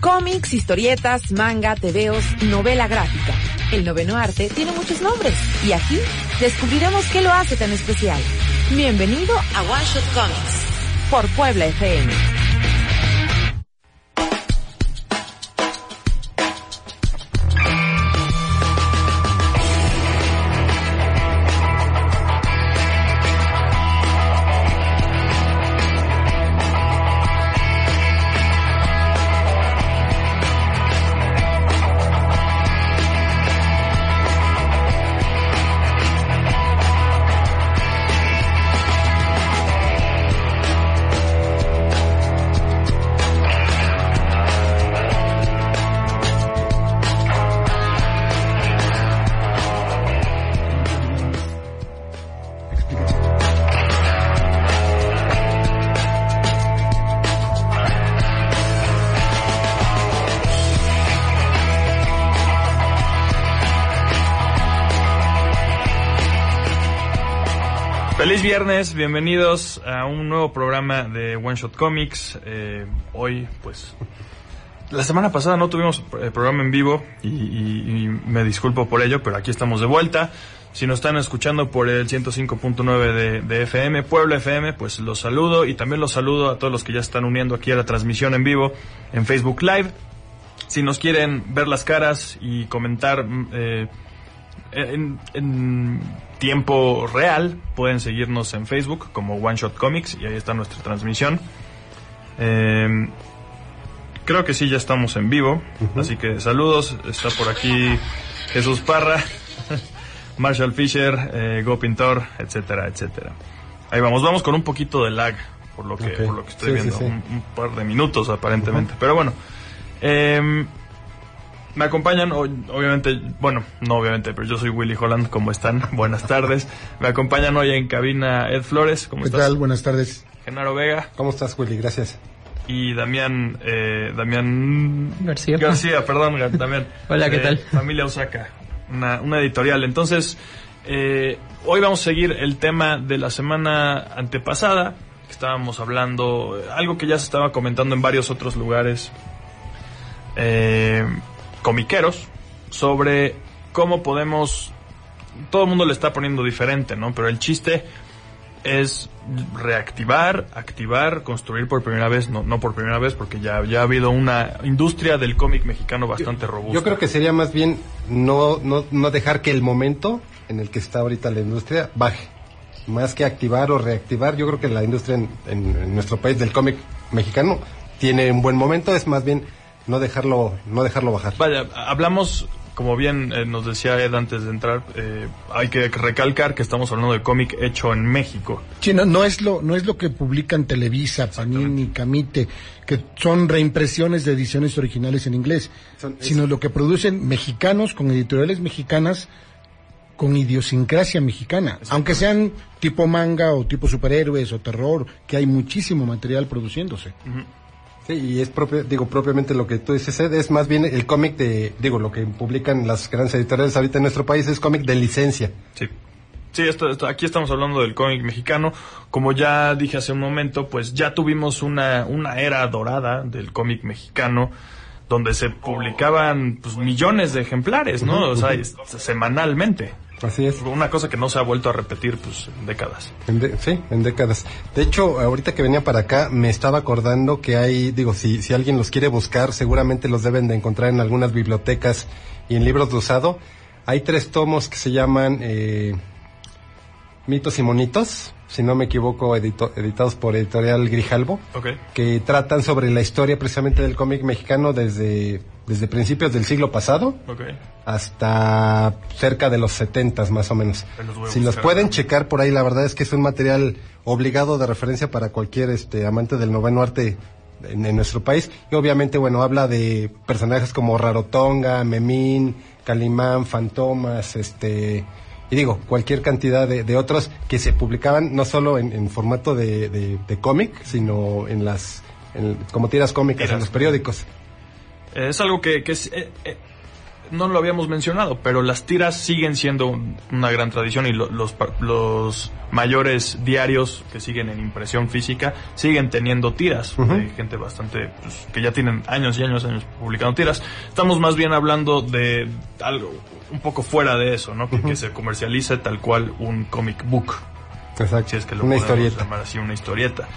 Cómics, historietas, manga, tebeos, novela gráfica. El noveno arte tiene muchos nombres y aquí descubriremos qué lo hace tan especial. Bienvenido a One Shot Comics por Puebla FM. Feliz viernes, bienvenidos a un nuevo programa de One Shot Comics. Eh, hoy, pues, la semana pasada no tuvimos eh, programa en vivo y, me disculpo por ello, pero aquí estamos de vuelta. Si nos están escuchando por el 105.9 de, de, FM, Puebla FM, pues los saludo y también los saludo a todos los que ya están uniendo aquí a la transmisión en vivo en Facebook Live. Si nos quieren ver las caras y comentar eh, en, en, tiempo real, pueden seguirnos en Facebook como One Shot Comics y ahí está nuestra transmisión. Eh, creo que sí, ya estamos en vivo, uh -huh. así que saludos. Está por aquí Jesús Parra, Marshall Fisher, eh, Go Pintor, etcétera, etcétera. Ahí vamos, vamos con un poquito de lag, por lo que, okay. por lo que estoy sí, viendo, sí, sí. Un, un, par de minutos aparentemente. Uh -huh. Pero bueno, eh, me acompañan, obviamente, bueno, no obviamente, pero yo soy Willy Holland, ¿cómo están? Buenas tardes. Me acompañan hoy en cabina Ed Flores, ¿cómo ¿Qué estás? tal? Buenas tardes. Genaro Vega. ¿Cómo estás, Willy? Gracias. Y Damián, eh, Damián García. García, perdón, Damián. Hola, ¿qué eh, tal? Familia Osaka, una, una editorial. Entonces, eh, hoy vamos a seguir el tema de la semana antepasada, que estábamos hablando, algo que ya se estaba comentando en varios otros lugares. Eh, comiqueros sobre cómo podemos todo el mundo le está poniendo diferente, ¿no? Pero el chiste es reactivar, activar, construir por primera vez, no, no por primera vez, porque ya, ya ha habido una industria del cómic mexicano bastante yo, robusta. Yo creo que sería más bien no, no, no dejar que el momento en el que está ahorita la industria baje. Más que activar o reactivar, yo creo que la industria en, en, en nuestro país del cómic mexicano tiene un buen momento, es más bien no dejarlo, no dejarlo bajar. Vaya, hablamos, como bien eh, nos decía Ed antes de entrar, eh, hay que recalcar que estamos hablando de cómic hecho en México. Sí, no, no es lo, no es lo que publican Televisa, Panini, Camite, que son reimpresiones de ediciones originales en inglés, son, sino lo que producen mexicanos con editoriales mexicanas con idiosincrasia mexicana, aunque sean tipo manga o tipo superhéroes o terror, que hay muchísimo material produciéndose. Uh -huh. Sí, y es propio, digo, propiamente lo que tú dices, Ed, es más bien el cómic de, digo, lo que publican las grandes editoriales ahorita en nuestro país es cómic de licencia. Sí. Sí, esto, esto, aquí estamos hablando del cómic mexicano. Como ya dije hace un momento, pues ya tuvimos una, una era dorada del cómic mexicano donde se publicaban pues, millones de ejemplares, ¿no? O sea, semanalmente. Así es. Una cosa que no se ha vuelto a repetir pues en décadas. En de, sí, en décadas. De hecho, ahorita que venía para acá, me estaba acordando que hay, digo, si, si alguien los quiere buscar, seguramente los deben de encontrar en algunas bibliotecas y en libros de usado. Hay tres tomos que se llaman eh, Mitos y Monitos, si no me equivoco, editados por Editorial Grijalbo, que tratan sobre la historia precisamente del cómic mexicano desde, desde principios del siglo pasado hasta cerca de los setentas más o menos. Si los pueden checar por ahí, la verdad es que es un material obligado de referencia para cualquier este amante del noveno arte en, nuestro país. Y obviamente, bueno, habla de personajes como Rarotonga, Memín, Calimán, Fantomas, este y digo, cualquier cantidad de, otros que se publicaban no solo en, formato de, cómic, sino en las, como tiras cómicas, en los periódicos. Es algo que, que eh, eh, no lo habíamos mencionado, pero las tiras siguen siendo una gran tradición y los, los mayores diarios que siguen en impresión física siguen teniendo tiras. Hay gente bastante, pues, que ya tienen años y años, años publicando tiras. Estamos más bien hablando de algo un poco fuera de eso, ¿no? Que, se comercialice tal cual un comic book. Exacto. Si es que lo una historieta. llamar así, una historieta.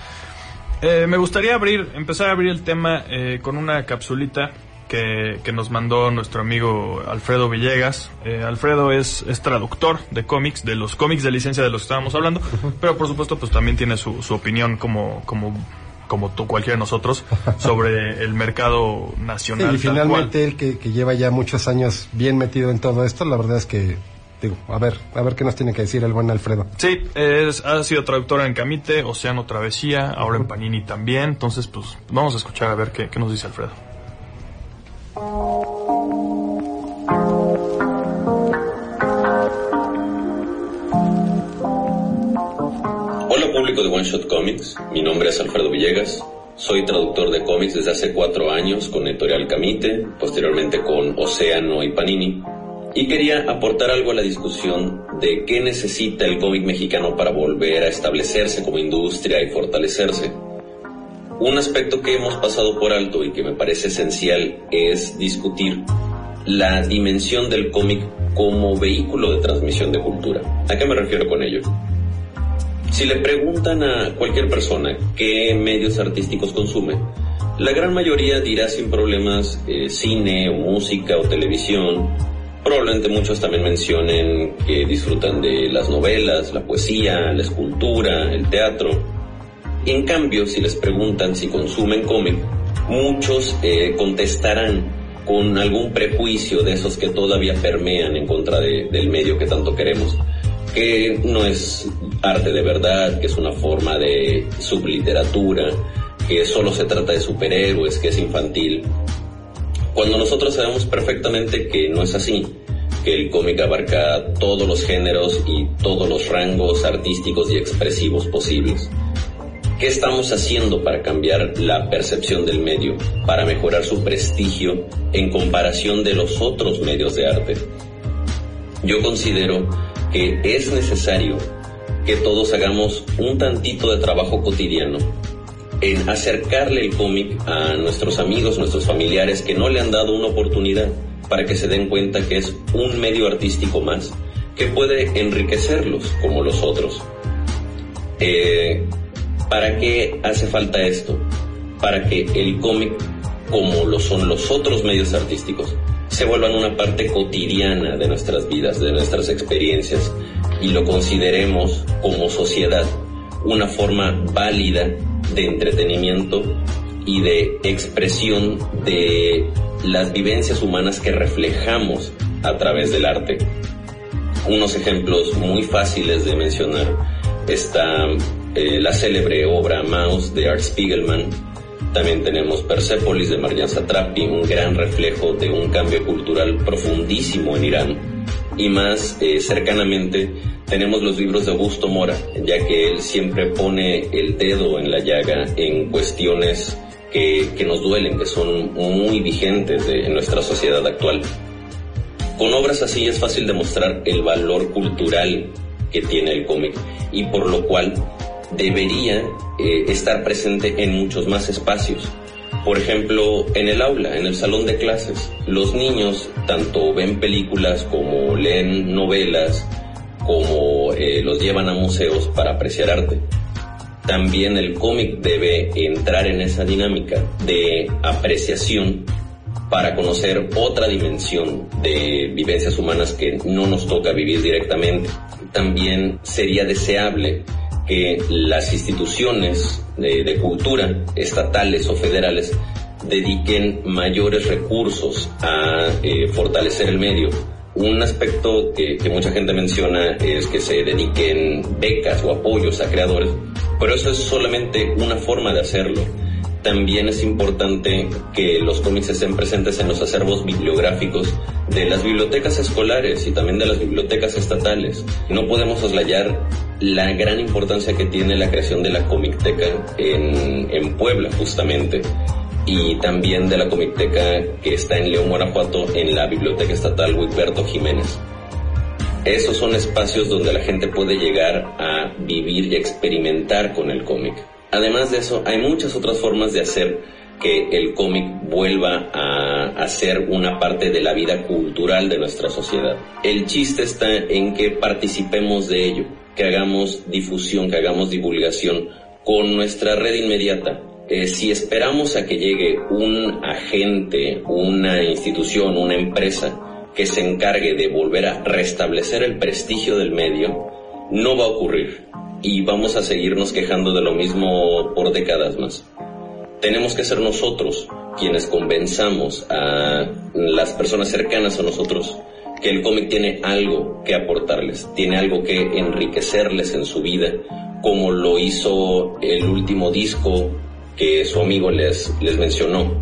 Eh, me gustaría abrir, empezar a abrir el tema eh, con una capsulita que, nos mandó nuestro amigo Alfredo Villegas. Eh, Alfredo es, es traductor de cómics, de los cómics de licencia de los que estábamos hablando, pero por supuesto pues también tiene su, su opinión como, como como tú, cualquiera de nosotros, sobre el mercado nacional. y finalmente él que, que, lleva ya muchos años bien metido en todo esto, la verdad es que, digo, a ver, a ver qué nos tiene que decir el buen Alfredo. Sí, es, ha sido traductor en Camite, Océano Travesía, ahora en Panini también, entonces pues vamos a escuchar a ver qué, qué nos dice Alfredo. De One Shot Comics, mi nombre es Alfredo Villegas, soy traductor de cómics desde hace cuatro años con Editorial Camite, posteriormente con Océano y Panini, y quería aportar algo a la discusión de qué necesita el cómic mexicano para volver a establecerse como industria y fortalecerse. Un aspecto que hemos pasado por alto y que me parece esencial es discutir la dimensión del cómic como vehículo de transmisión de cultura. ¿A qué me refiero con ello? Si le preguntan a cualquier persona qué medios artísticos consume, la gran mayoría dirá sin problemas eh, cine o música o televisión. Probablemente muchos también mencionen que disfrutan de las novelas, la poesía, la escultura, el teatro. En cambio, si les preguntan si consumen cómic, muchos eh, contestarán con algún prejuicio de esos que todavía permean en contra del medio que tanto queremos, que no es arte de verdad, que es una forma de subliteratura, que solo se trata de superhéroes, que es infantil, cuando nosotros sabemos perfectamente que no es así, que el cómic abarca todos los géneros y todos los rangos artísticos y expresivos posibles. ¿Qué estamos haciendo para cambiar la percepción del medio, para mejorar su prestigio en comparación de los otros medios de arte? Yo considero que es necesario que todos hagamos un tantito de trabajo cotidiano en acercarle el cómic a nuestros amigos, nuestros familiares que no le han dado una oportunidad para que se den cuenta que es un medio artístico más que puede enriquecerlos como los otros. Eh, ¿Para qué hace falta esto? Para que el cómic, como lo son los otros medios artísticos, se vuelvan una parte cotidiana de nuestras vidas, de nuestras experiencias, y lo consideremos como sociedad una forma válida de entretenimiento y de expresión de las vivencias humanas que reflejamos a través del arte. Unos ejemplos muy fáciles de mencionar está eh, la célebre obra Mouse de Art Spiegelman. También tenemos Persepolis de Marjan Satrapi, un gran reflejo de un cambio cultural profundísimo en Irán. Y más eh, cercanamente tenemos los libros de Augusto Mora, ya que él siempre pone el dedo en la llaga en cuestiones que, que nos duelen, que son muy vigentes en nuestra sociedad actual. Con obras así es fácil demostrar el valor cultural que tiene el cómic y por lo cual debería eh, estar presente en muchos más espacios. Por ejemplo, en el aula, en el salón de clases, los niños tanto ven películas como leen novelas, como eh, los llevan a museos para apreciar arte. También el cómic debe entrar en esa dinámica de apreciación para conocer otra dimensión de vivencias humanas que no nos toca vivir directamente. también sería deseable que las instituciones de, cultura, estatales o federales, dediquen mayores recursos a eh, fortalecer el medio. Un aspecto que, que, mucha gente menciona es que se dediquen becas o apoyos a creadores, pero eso es solamente una forma de hacerlo. También es importante que los cómics estén presentes en los acervos bibliográficos de las bibliotecas escolares y también de las bibliotecas estatales. No podemos soslayar la gran importancia que tiene la creación de la Comicteca en, en Puebla, justamente y también de la Comicteca que está en León, Guanajuato, en la Biblioteca Estatal Huiberto Jiménez. Esos son espacios donde la gente puede llegar a vivir y experimentar con el cómic. Además de eso, hay muchas otras formas de hacer que el cómic vuelva a, ser una parte de la vida cultural de nuestra sociedad. El chiste está en que participemos de ello, que hagamos difusión, que hagamos divulgación con nuestra red inmediata. Eh, si esperamos a que llegue un agente, una institución, una empresa que se encargue de volver a restablecer el prestigio del medio, no va a ocurrir y vamos a seguirnos quejando de lo mismo por décadas más. Tenemos que ser nosotros quienes convenzamos a las personas cercanas a nosotros que el cómic tiene algo que aportarles, tiene algo que enriquecerles en su vida, como lo hizo el último disco que su amigo les, les mencionó,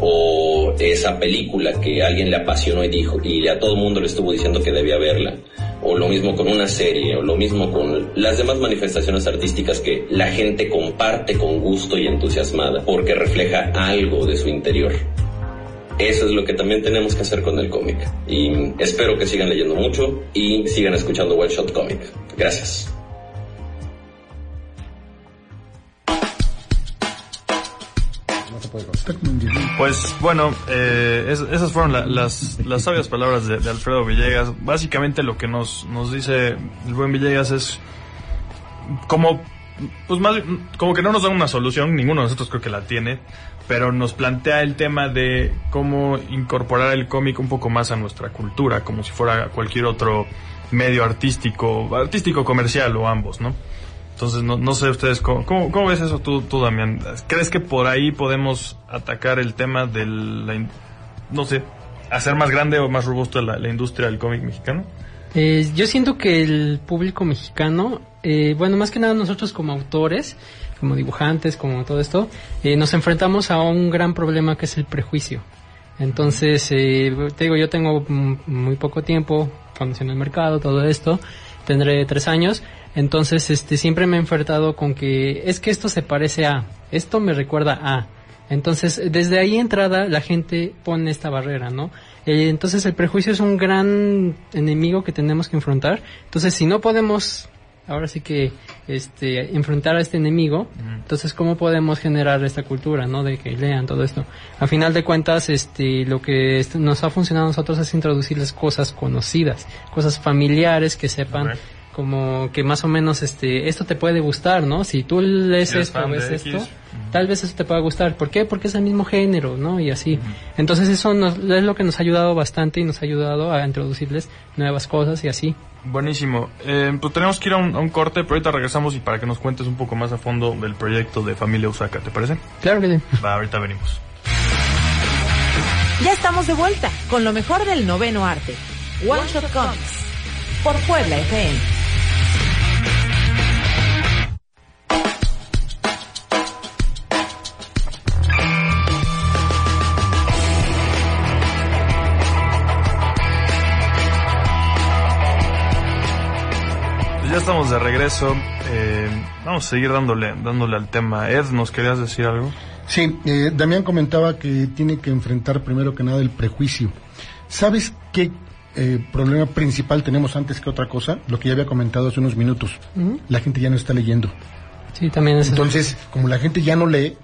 o esa película que alguien le apasionó y dijo, y a todo el mundo le estuvo diciendo que debía verla o lo mismo con una serie, o lo mismo con las demás manifestaciones artísticas que la gente comparte con gusto y entusiasmada, porque refleja algo de su interior. Eso es lo que también tenemos que hacer con el cómic. Y espero que sigan leyendo mucho y sigan escuchando One Shot Comic. Gracias. Pues bueno, eh, esas fueron las, las sabias palabras de, Alfredo Villegas. Básicamente lo que nos, nos dice el buen Villegas es como, pues más, como que no nos da una solución, ninguno de nosotros creo que la tiene, pero nos plantea el tema de cómo incorporar el cómic un poco más a nuestra cultura, como si fuera cualquier otro medio artístico, artístico comercial o ambos, ¿no? Entonces, no, no sé ustedes, ¿cómo, cómo, ves eso tú, tú, Damián? ¿Crees que por ahí podemos atacar el tema del, no sé, hacer más grande o más robusta la, la industria del cómic mexicano? Eh, yo siento que el público mexicano, eh, bueno, más que nada nosotros como autores, como dibujantes, como todo esto, eh, nos enfrentamos a un gran problema que es el prejuicio. Entonces, eh, te digo, yo tengo muy poco tiempo conociendo el mercado, todo esto, tendré tres años, entonces, este, siempre me he enfrentado con que es que esto se parece a, esto me recuerda a. Entonces, desde ahí entrada, la gente pone esta barrera, ¿no? Eh, entonces, el prejuicio es un gran enemigo que tenemos que enfrentar. Entonces, si no podemos, ahora sí que, este, enfrentar a este enemigo, entonces, ¿cómo podemos generar esta cultura, ¿no? De que lean todo esto. A final de cuentas, este, lo que nos ha funcionado a nosotros es introducirles cosas conocidas, cosas familiares que sepan como que más o menos este esto te puede gustar, ¿no? Si tú lees esto, ves esto, tal vez eso te pueda gustar. ¿Por qué? Porque es el mismo género, ¿no? Y así. Entonces eso es lo que nos ha ayudado bastante y nos ha ayudado a introducirles nuevas cosas y así. Buenísimo. Eh, pues tenemos que ir a un, corte, pero ahorita regresamos y para que nos cuentes un poco más a fondo del proyecto de Familia Usaka, ¿te parece? Claro que sí. Va, ahorita venimos. Ya estamos de vuelta con lo mejor del noveno arte. One Shot Comics por Puebla FM. Estamos de regreso. Eh, vamos a seguir dándole, dándole al tema. Ed, ¿nos querías decir algo? Sí, eh, Damián comentaba que tiene que enfrentar primero que nada el prejuicio. ¿Sabes qué eh, problema principal tenemos antes que otra cosa? Lo que ya había comentado hace unos minutos. La gente ya no está leyendo. Sí, también es Entonces, como la gente ya no lee,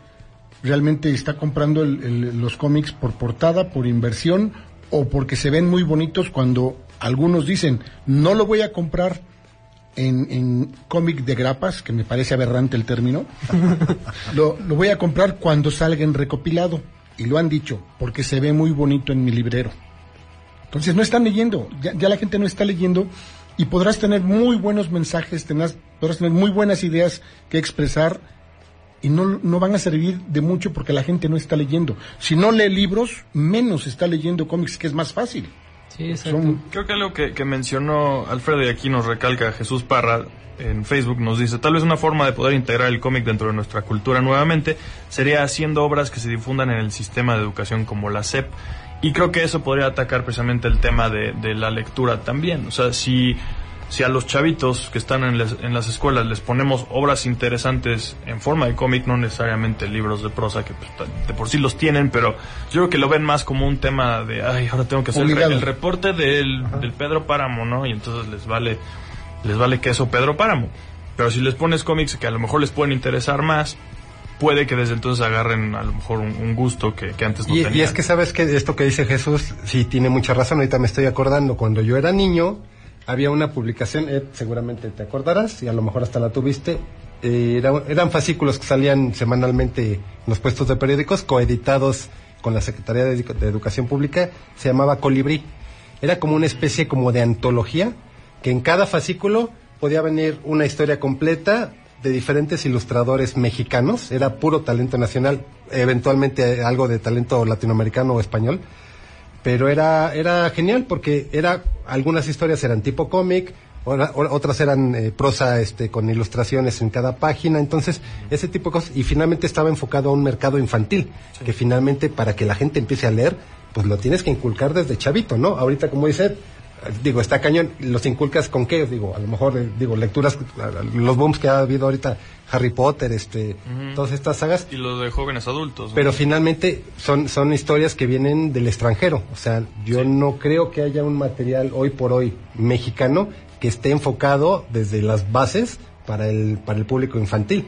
realmente está comprando los cómics por portada, por inversión o porque se ven muy bonitos cuando algunos dicen, no lo voy a comprar en, cómic de grapas, que me parece aberrante el término, lo, voy a comprar cuando salga en recopilado. Y lo han dicho, porque se ve muy bonito en mi librero. Entonces no están leyendo, ya, la gente no está leyendo y podrás tener muy buenos mensajes, tenás, podrás tener muy buenas ideas que expresar y no, no van a servir de mucho porque la gente no está leyendo. Si no lee libros, menos está leyendo cómics, que es más fácil. Sí, exacto. Son- Creo que algo que, que mencionó Alfredo y aquí nos recalca Jesús Parra en Facebook nos dice, tal vez una forma de poder integrar el cómic dentro de nuestra cultura nuevamente sería haciendo obras que se difundan en el sistema de educación como la SEP. Y creo que eso podría atacar precisamente el tema de, de la lectura también. O sea, si, si a los chavitos que están en, les- en las escuelas les ponemos obras interesantes en forma de cómic, no necesariamente libros de prosa que pues, de por sí los tienen, pero yo creo que lo ven más como un tema de, ay, ahora tengo que hacer el, el reporte del, del Pedro Páramo, ¿no? Y entonces les vale, les vale queso Pedro Páramo. Pero si les pones cómics que a lo mejor les pueden interesar más, puede que desde entonces agarren a lo mejor un, un gusto que, que antes no Y, tenían. y es que sabes que esto que dice Jesús, sí tiene mucha razón. Ahorita me estoy acordando, cuando yo era niño, había una publicación, Ed, seguramente te acordarás, y a lo mejor hasta la tuviste. eh, era- eran fascículos que salían semanalmente en los puestos de periódicos, coeditados con la Secretaría de, de Educación Pública, se llamaba Colibrí. Era como una especie como de antología, que en cada fascículo podía venir una historia completa de diferentes ilustradores mexicanos, era puro talento nacional, eventualmente algo de talento latinoamericano o español, pero era, era genial porque era, algunas historias eran tipo cómic, otras eran eh, prosa este, con ilustraciones en cada página, entonces ese tipo de cosas, y finalmente estaba enfocado a un mercado infantil, que finalmente para que la gente empiece a leer, pues lo tienes que inculcar desde chavito, ¿no? Ahorita como dice, digo, está cañón, los inculcas con qué, digo, a lo mejor, eh, digo, lecturas, los booms que ha habido ahorita, Harry Potter, este, todas estas sagas, Y lo de jóvenes adultos. ¿no? pero finalmente son, son historias que vienen del extranjero. O sea, yo no creo que haya un material hoy por hoy mexicano que esté enfocado desde las bases para el, para el público infantil.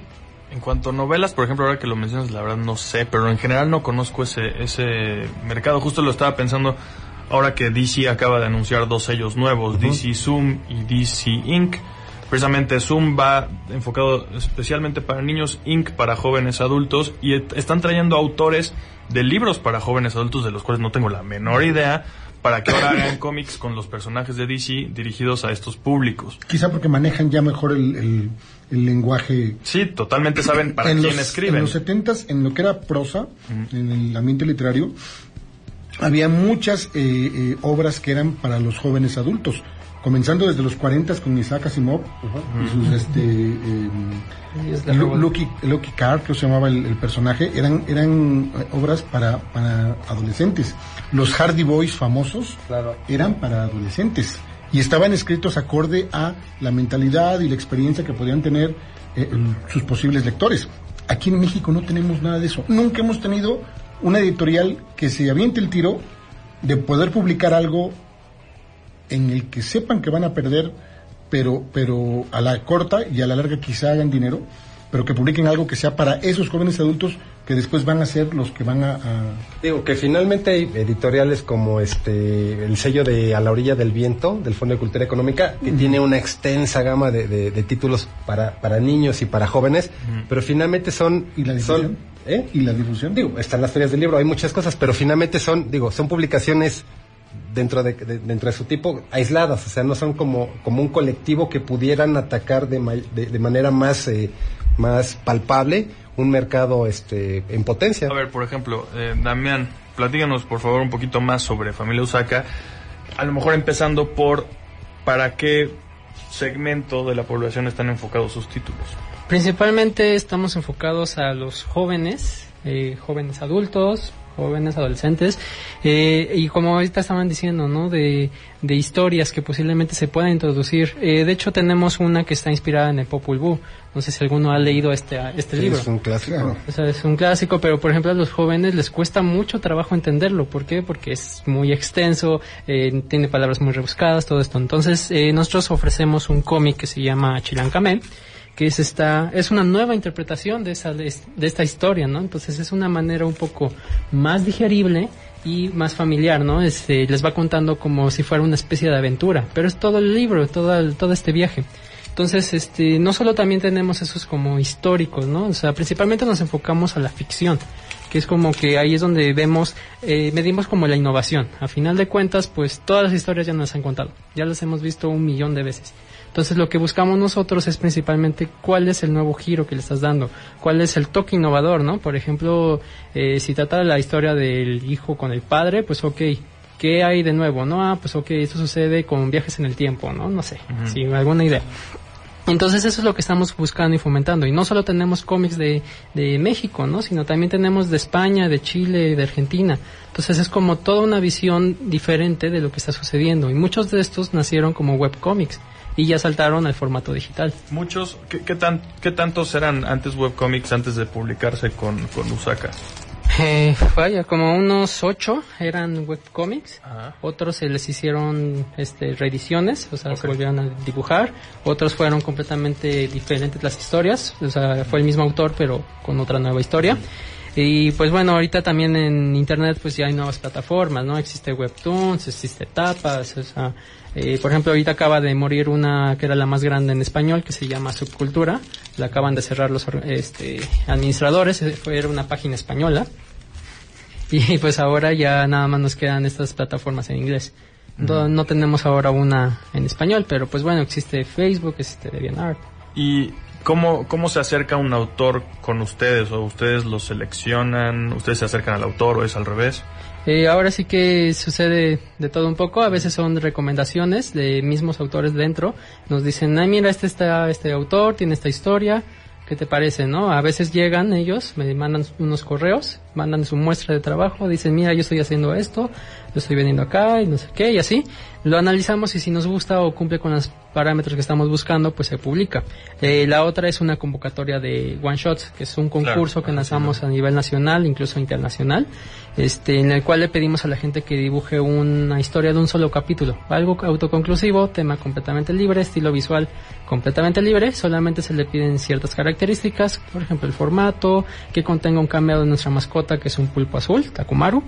En cuanto a novelas, por ejemplo, ahora que lo mencionas, la verdad no sé, pero en general no conozco ese, ese mercado. Justo lo estaba pensando ahora que DC acaba de anunciar dos sellos nuevos, DC Zoom y DC Inc. Precisamente Zoom va enfocado especialmente para niños, Inc. para jóvenes adultos y están trayendo autores de libros para jóvenes adultos de los cuales no tengo la menor idea para que ahora hagan cómics con los personajes de DC dirigidos a estos públicos. Quizá porque manejan ya mejor el, el- el lenguaje. Sí, totalmente saben para quién los, escriben. En los setentas, en lo que era prosa, en el ambiente literario, había muchas eh, eh, obras que eran para los jóvenes adultos. Comenzando desde los 40 con Isaac Asimov y sus este eh. Lucky, Lucky Carr, que se llamaba el, el personaje, eran, eran eh, obras para, para adolescentes. Los Hardy Boys famosos Claro. eran para adolescentes y estaban escritos acorde a la mentalidad y la experiencia que podían tener sus posibles lectores. Aquí en México no tenemos nada de eso. Nunca hemos tenido una editorial que se aviente el tiro de poder publicar algo en el que sepan que van a perder, pero, pero a la corta y a la larga quizá hagan dinero, pero que publiquen algo que sea para esos jóvenes adultos que después van a ser los que van a... a- Digo que finalmente hay editoriales como este el sello de A la orilla del viento del Fondo de Cultura Económica que tiene una extensa gama de, de- de títulos para, para niños y para jóvenes, pero finalmente son ¿Y la son? ¿Eh? ¿Y la difusión? digo están las ferias del libro hay muchas cosas pero finalmente son digo son publicaciones dentro de, de- dentro de su tipo aisladas o sea no son como como un colectivo que pudieran atacar de, de, de manera más eh, más palpable un mercado este en potencia A ver, por ejemplo, eh, Damián, platícanos por favor un poquito más sobre Familia Usaka. A lo mejor empezando por para qué segmento de la población están enfocados sus títulos. Principalmente estamos enfocados a los jóvenes, eh, jóvenes adultos, jóvenes adolescentes, eh, y como ahorita estaban diciendo, ¿no? De, de historias que posiblemente se puedan introducir. Eh, de hecho, tenemos una que está inspirada en el Popol Vuh. No sé si alguno ha leído este, este libro. es un clásico Claro. O sea, es un clásico, pero por ejemplo a los jóvenes les cuesta mucho trabajo entenderlo. ¿Por qué? Porque es muy extenso, eh, tiene palabras muy rebuscadas, todo esto. Entonces, eh, nosotros ofrecemos un cómic que se llama Chilancamé, que es esta, es una nueva interpretación de esa, de, esta historia, ¿no? Entonces es una manera un poco más digerible y más familiar, ¿no? Este, les va contando como si fuera una especie de aventura, pero es todo el libro, todo, todo este viaje. Entonces, este, no solo también tenemos esos como históricos, ¿no? O sea, principalmente nos enfocamos a la ficción, que es como que ahí es donde vemos, eh, medimos como la innovación. A final de cuentas, pues todas las historias ya nos han contado, ya las hemos visto un millón de veces. Entonces lo que buscamos nosotros es principalmente cuál es el nuevo giro que le estás dando, cuál es el toque innovador, ¿no? Por ejemplo, eh, si trata la historia del hijo con el padre, pues ok, ¿qué hay de nuevo? No, ah, pues ok, esto sucede con viajes en el tiempo, ¿no? No sé, si alguna idea. Entonces eso es lo que estamos buscando y fomentando. Y no solo tenemos cómics de, de México, ¿no? Sino también tenemos de España, de Chile, de Argentina. Entonces es como toda una visión diferente de lo que está sucediendo. Y muchos de estos nacieron como webcomics y ya saltaron al formato digital. Muchos, ¿qué, qué, tan, qué tantos eran antes webcomics antes de publicarse con, con Usaka? Eh, vaya, como unos ocho eran webcomics, Ajá. otros se les hicieron este, reediciones, o sea, se volvieron a dibujar, otros fueron completamente diferentes las historias, o sea, fue el mismo autor pero con otra nueva historia. Y pues bueno, ahorita también en internet pues ya hay nuevas plataformas, ¿no? Existe Webtoons, existe Tapas, o sea, eh, por ejemplo ahorita acaba de morir una que era la más grande en español que se llama Subcultura, la acaban de cerrar los este, administradores, eh, fue era una página española. Y pues ahora ya nada más nos quedan estas plataformas en inglés. No, no tenemos ahora una en español, pero pues bueno, existe Facebook, existe DeviantArt. ¿Y cómo, cómo se acerca un autor con ustedes? ¿O ustedes lo seleccionan? ¿Ustedes se acercan al autor o es al revés? Eh, ahora sí que sucede de todo un poco, a veces son recomendaciones de mismos autores dentro, nos dicen, ay mira, este está este autor, tiene esta historia, ¿qué te parece, no? A veces llegan ellos, me mandan unos correos, mandan su muestra de trabajo, dicen, mira, yo estoy haciendo esto, yo estoy veniendo acá y no sé qué, y así. Lo analizamos y si nos gusta o cumple con los parámetros que estamos buscando, pues se publica. Eh, la otra es una convocatoria de one shots, que es un concurso que lanzamos a nivel nacional, incluso internacional, este, en el cual le pedimos a la gente que dibuje una historia de un solo capítulo, algo autoconclusivo, tema completamente libre, estilo visual completamente libre, solamente se le piden ciertas características, por ejemplo el formato, que contenga un cameo de nuestra mascota que es un pulpo azul, Takumaru,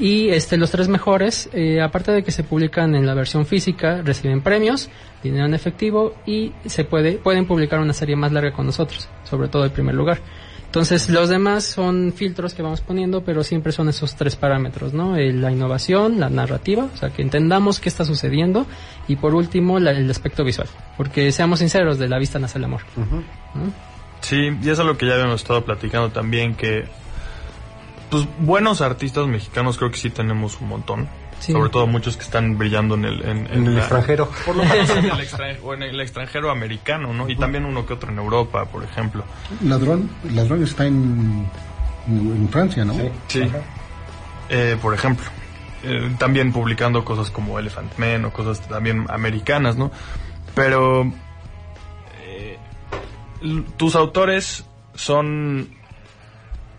y este, los tres mejores, eh, aparte de que se publican en la versión física, reciben premios, dinero en efectivo y se puede, pueden publicar una serie más larga con nosotros, sobre todo el primer lugar. Entonces, los demás son filtros que vamos poniendo, pero siempre son esos tres parámetros, ¿no? Eh, la innovación, la narrativa, o sea, que entendamos qué está sucediendo, y por último, la- el aspecto visual. Porque seamos sinceros, de la vista nace el amor. ¿no? Sí, y eso es lo que ya habíamos estado platicando también, que pues buenos artistas mexicanos creo que sí tenemos un montón. Sí. Sobre todo muchos que están brillando en el, en, En el la- extranjero. Por lo menos en el, extranjero, o en el extranjero americano, ¿no? Y también uno que otro en Europa, por ejemplo. Ladrón, ladrón está en, en, Francia, ¿no? Sí. Eh, por ejemplo. Eh, también publicando cosas como Elephant Man o cosas también americanas, ¿no? Pero eh, tus autores son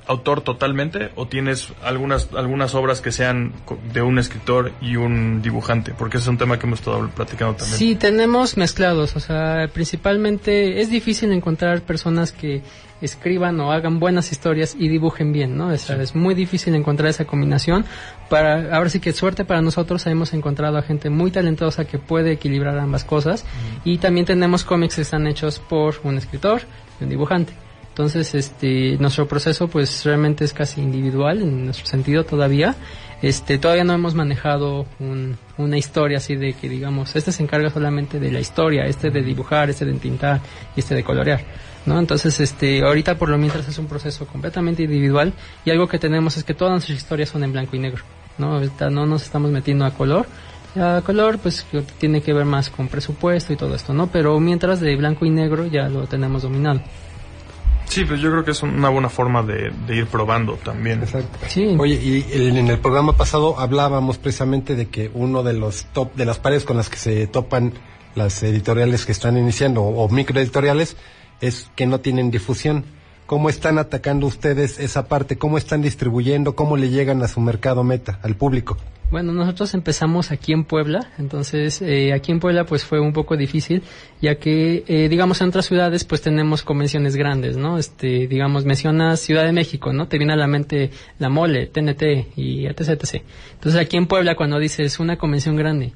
autor totalmente o tienes algunas algunas obras que sean de un escritor y un dibujante porque ese es un tema que hemos estado platicando también Sí, tenemos mezclados, o sea, principalmente es difícil encontrar personas que escriban o hagan buenas historias y dibujen bien, ¿no? Es muy difícil encontrar esa combinación. Para, ahora sí que suerte para nosotros, hemos encontrado a gente muy talentosa que puede equilibrar ambas cosas. Y también tenemos cómics que están hechos por un escritor y un dibujante. Entonces, este, nuestro proceso pues realmente es casi individual en nuestro sentido todavía. Este, todavía no hemos manejado un- una historia así de que digamos, este se encarga solamente de la historia, este de dibujar, este de entintar y este de colorear. ¿No? Entonces, este, ahorita por lo mientras es un proceso completamente individual y algo que tenemos es que todas nuestras historias son en blanco y negro, ¿no? No nos estamos metiendo a color, a color pues tiene que ver más con presupuesto y todo esto, ¿no? Pero mientras de blanco y negro ya lo tenemos dominado. Sí pues yo creo que es una buena forma de, de ir probando también Exacto. Sí. Oye, y el- en el programa pasado hablábamos precisamente de que uno de los top, de las paredes con las que se topan las editoriales que están iniciando o, o microeditoriales es que no tienen difusión. ¿Cómo están atacando ustedes esa parte? ¿Cómo están distribuyendo? ¿Cómo le llegan a su mercado meta, al público? Bueno, nosotros empezamos aquí en Puebla, entonces eh, aquí en Puebla pues fue un poco difícil, ya que eh, digamos en otras ciudades pues tenemos convenciones grandes, ¿no? Este, digamos mencionas Ciudad de México, ¿no? Te viene a la mente la Mole, TNT y etc, etc. Entonces aquí en Puebla cuando dices una convención grande,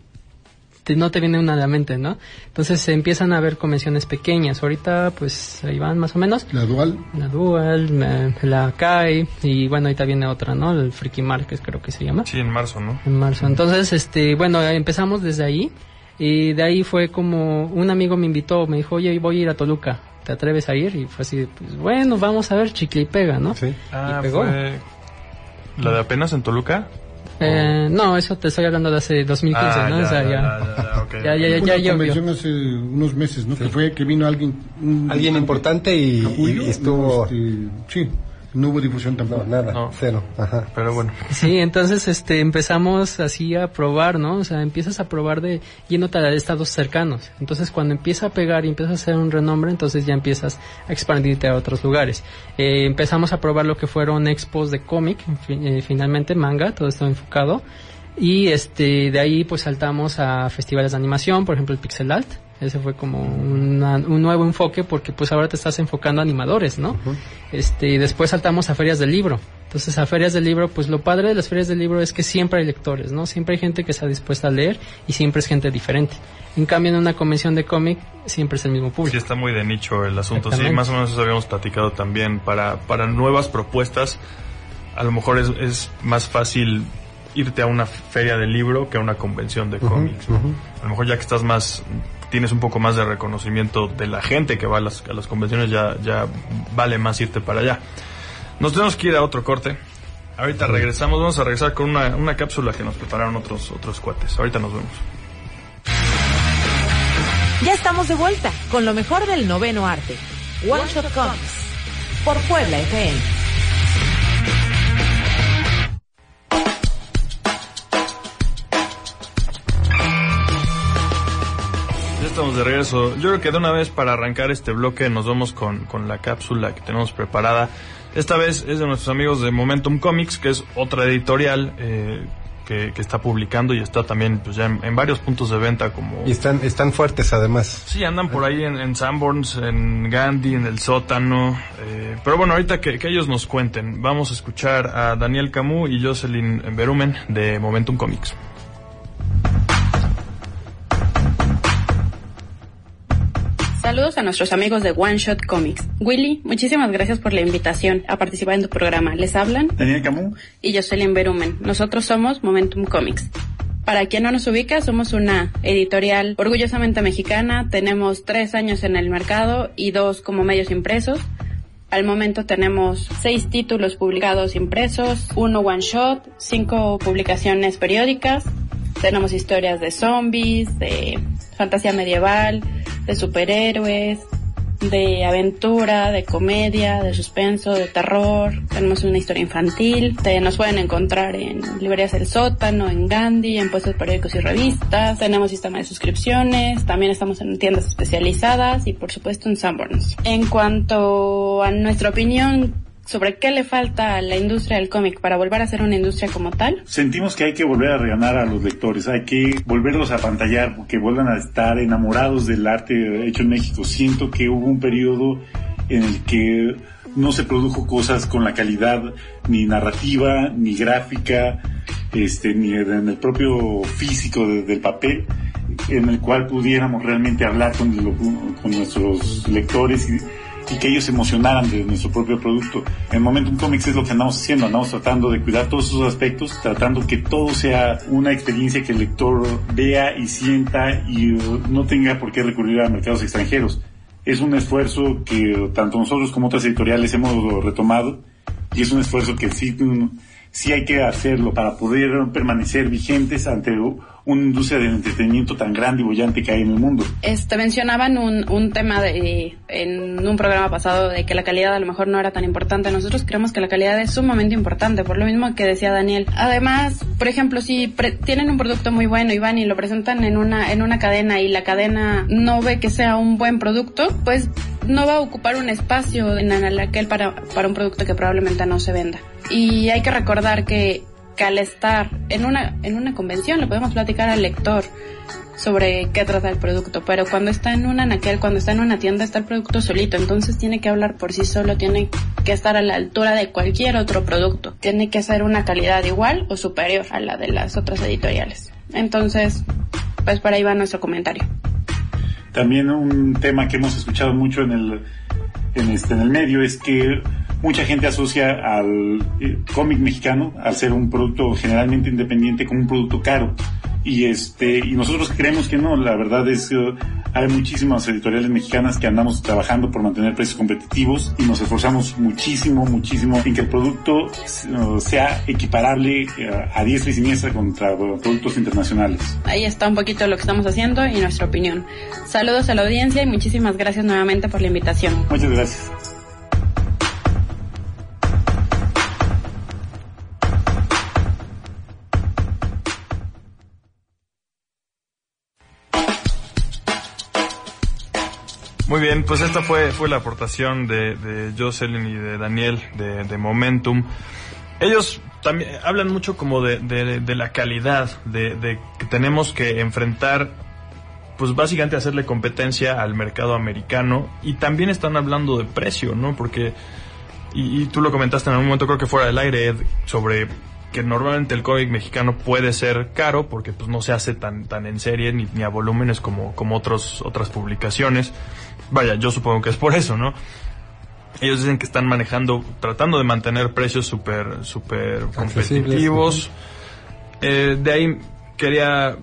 no te viene una a la mente, ¿no? Entonces se empiezan a ver convenciones pequeñas. Ahorita, pues ahí van más o menos. La Dual. La Dual, eh, la CAI, y bueno, ahorita viene otra, ¿no? El Freaky Market, creo que se llama. Sí, en marzo, ¿no? En marzo. Entonces, este, bueno, empezamos desde ahí. Y de ahí fue como un amigo me invitó, me dijo, oye, voy a ir a Toluca. ¿Te atreves a ir? Y fue así, pues bueno, vamos a ver, chicle y pega, ¿no? Sí. Ah, Y pegó. fue la de apenas en Toluca. Eh, no, eso te estoy hablando de hace 2015, Ah, ¿no? ya, o sea, ya, ya, ya, ya, ya, una convención hace unos meses, ¿no? Que fue que vino alguien... un- Alguien importante y, a Julio, y estuvo... este, sí, no hubo difusión No, tampoco. nada, No. cero. Ajá. Pero bueno. Sí, entonces este empezamos así a probar, ¿no? O sea, empiezas a probar de yéndote a estados cercanos. Entonces, cuando empieza a pegar y empieza a hacer un renombre, entonces ya empiezas a expandirte a otros lugares. Eh, empezamos a probar lo que fueron expos de cómic, eh, finalmente manga, todo esto enfocado. Y este de ahí pues saltamos a festivales de animación, por ejemplo el Pixel Art. Ese fue como una- un nuevo enfoque porque pues ahora te estás enfocando a animadores, ¿no? Este, y después saltamos a ferias del libro. Entonces a ferias del libro, pues lo padre de las ferias del libro es que siempre hay lectores, ¿no? Siempre hay gente que está dispuesta a leer y siempre es gente diferente. En cambio en una convención de cómic siempre es el mismo Sí, público. está muy de nicho el asunto. Sí, más o menos eso habíamos platicado también. Para, para nuevas propuestas, a lo mejor es, es más fácil irte a una feria de libro que a una convención de cómics. A lo mejor ya que estás más, tienes un poco más de reconocimiento de la gente que va a las, a las convenciones, ya, ya vale más irte para allá. Nos tenemos que ir a otro corte. Ahorita regresamos, vamos a regresar con una, una cápsula que nos prepararon otros, otros cuates. Ahorita nos vemos. Ya estamos de vuelta con lo mejor del noveno arte. One Shot Comics. Por Puebla FM. Estamos de regreso. Yo creo que de una vez para arrancar este bloque nos vamos con, con la cápsula que tenemos preparada. Esta vez es de nuestros amigos de Momentum Comics, que es otra editorial eh, que, que está publicando y está también pues, ya en, en varios puntos de venta como... Y están, están fuertes además. Sí, andan por ahí en, en Sanborns, en Gandhi, en el sótano. eh, pero bueno, ahorita que, que ellos nos cuenten, vamos a escuchar a Daniel Camus y Jocelyn Berumen de Momentum Comics. Saludos a nuestros amigos de One Shot Comics. Willy, muchísimas gracias por la invitación a participar en tu programa. Les hablan Daniel Camus. y Jocelyn Berumen. Nosotros somos Momentum Comics. Para quien no nos ubica, somos una editorial orgullosamente mexicana. Tenemos tres años en el mercado y dos como medios impresos. Al momento tenemos seis títulos publicados impresos, uno one shot, cinco publicaciones periódicas. Tenemos historias de zombies, de fantasía medieval, de superhéroes, de aventura, de comedia, de suspenso, de terror. Tenemos una historia infantil. Te- nos pueden encontrar en librerías El Sótano, en Gandhi, en puestos periódicos y revistas. Tenemos sistema de suscripciones. También estamos en tiendas especializadas y por supuesto en Sanborns. En cuanto a nuestra opinión sobre qué le falta a la industria del cómic para volver a ser una industria como tal, Sentimos que hay que volver a reganar a los lectores, hay que volverlos a pantallar, que vuelvan a estar enamorados del arte hecho en México. Siento que hubo un periodo en el que no se produjo cosas con la calidad ni narrativa, ni gráfica, este, ni en el propio físico de- del papel, en el cual pudiéramos realmente hablar con, con nuestros lectores y, y que ellos emocionaran de nuestro propio producto. En Momentum Comics es lo que andamos haciendo, andamos tratando de cuidar todos esos aspectos, tratando que todo sea una experiencia que el lector vea y sienta y uh, no tenga por qué recurrir a mercados extranjeros. Es un esfuerzo que tanto nosotros como otras editoriales hemos retomado y es un esfuerzo que sí, mm, sí hay que hacerlo para poder permanecer vigentes ante una industria del entretenimiento tan grande y bollante que hay en el mundo. Este, mencionaban un, un tema de, en un programa pasado de que la calidad a lo mejor no era tan importante. Nosotros creemos que la calidad es sumamente importante, por lo mismo que decía Daniel. Además, por ejemplo, si pre- tienen un producto muy bueno y van y lo presentan en una, en una cadena y la cadena no ve que sea un buen producto, pues no va a ocupar un espacio en aquel para, para un producto que probablemente no se venda. Y hay que recordar que, que al estar en una, en una convención le podemos platicar al lector sobre qué trata el producto, pero cuando está en una anaquel, cuando está en una tienda está el producto solito, entonces tiene que hablar por sí solo, tiene que estar a la altura de cualquier otro producto, tiene que ser una calidad igual o superior a la de las otras editoriales. Entonces, pues por ahí va nuestro comentario. También un tema que hemos escuchado mucho en el, en este, en el medio es que mucha gente asocia al eh, cómic mexicano, al ser un producto generalmente independiente, como un producto caro. Y este, y nosotros creemos que no, la verdad es que hay muchísimas editoriales mexicanas que andamos trabajando por mantener precios competitivos y nos esforzamos muchísimo, muchísimo en que el producto uh, sea equiparable uh, a diestra y siniestra contra productos internacionales. Ahí está un poquito lo que estamos haciendo y nuestra opinión. Saludos a la audiencia y muchísimas gracias nuevamente por la invitación. Muchas gracias. Muy bien, pues esta fue, fue la aportación de, de Jocelyn y de Daniel de, de Momentum. Ellos también hablan mucho como de, de, la calidad, de, de que tenemos que enfrentar, pues básicamente hacerle competencia al mercado americano y también están hablando de precio, ¿no? Porque, y, y tú lo comentaste en algún momento, creo que fuera del aire, Ed, sobre que normalmente el cómic mexicano puede ser caro porque pues no se hace tan tan en serie ni, ni a volúmenes como como otros otras publicaciones. Vaya yo supongo que es por eso no ellos dicen que están manejando tratando de mantener precios súper súper competitivos. eh, de ahí quería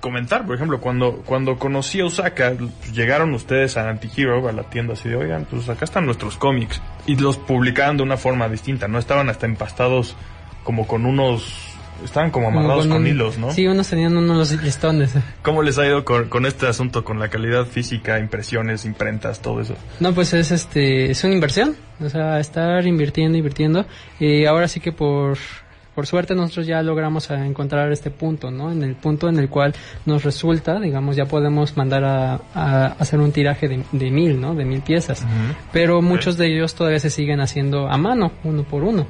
comentar por ejemplo cuando cuando conocí a Osaka llegaron ustedes a Antihero a la tienda así de oigan pues acá están nuestros cómics y los publicaban de una forma distinta no estaban hasta empastados como con unos estaban como amarrados con, un- hilos, ¿no? Sí, unos tenían unos listones. ¿Cómo les ha ido con, con este asunto, con la calidad física, impresiones, imprentas, todo eso? No, pues es este, es una inversión, o sea, estar invirtiendo, invirtiendo. Y ahora sí que por, por suerte nosotros ya logramos a encontrar este punto, ¿no? En el punto en el cual nos resulta, digamos, ya podemos mandar a, a hacer un tiraje de, de mil, ¿no? De mil piezas. Pero muchos de ellos todavía se siguen haciendo a mano, uno por uno.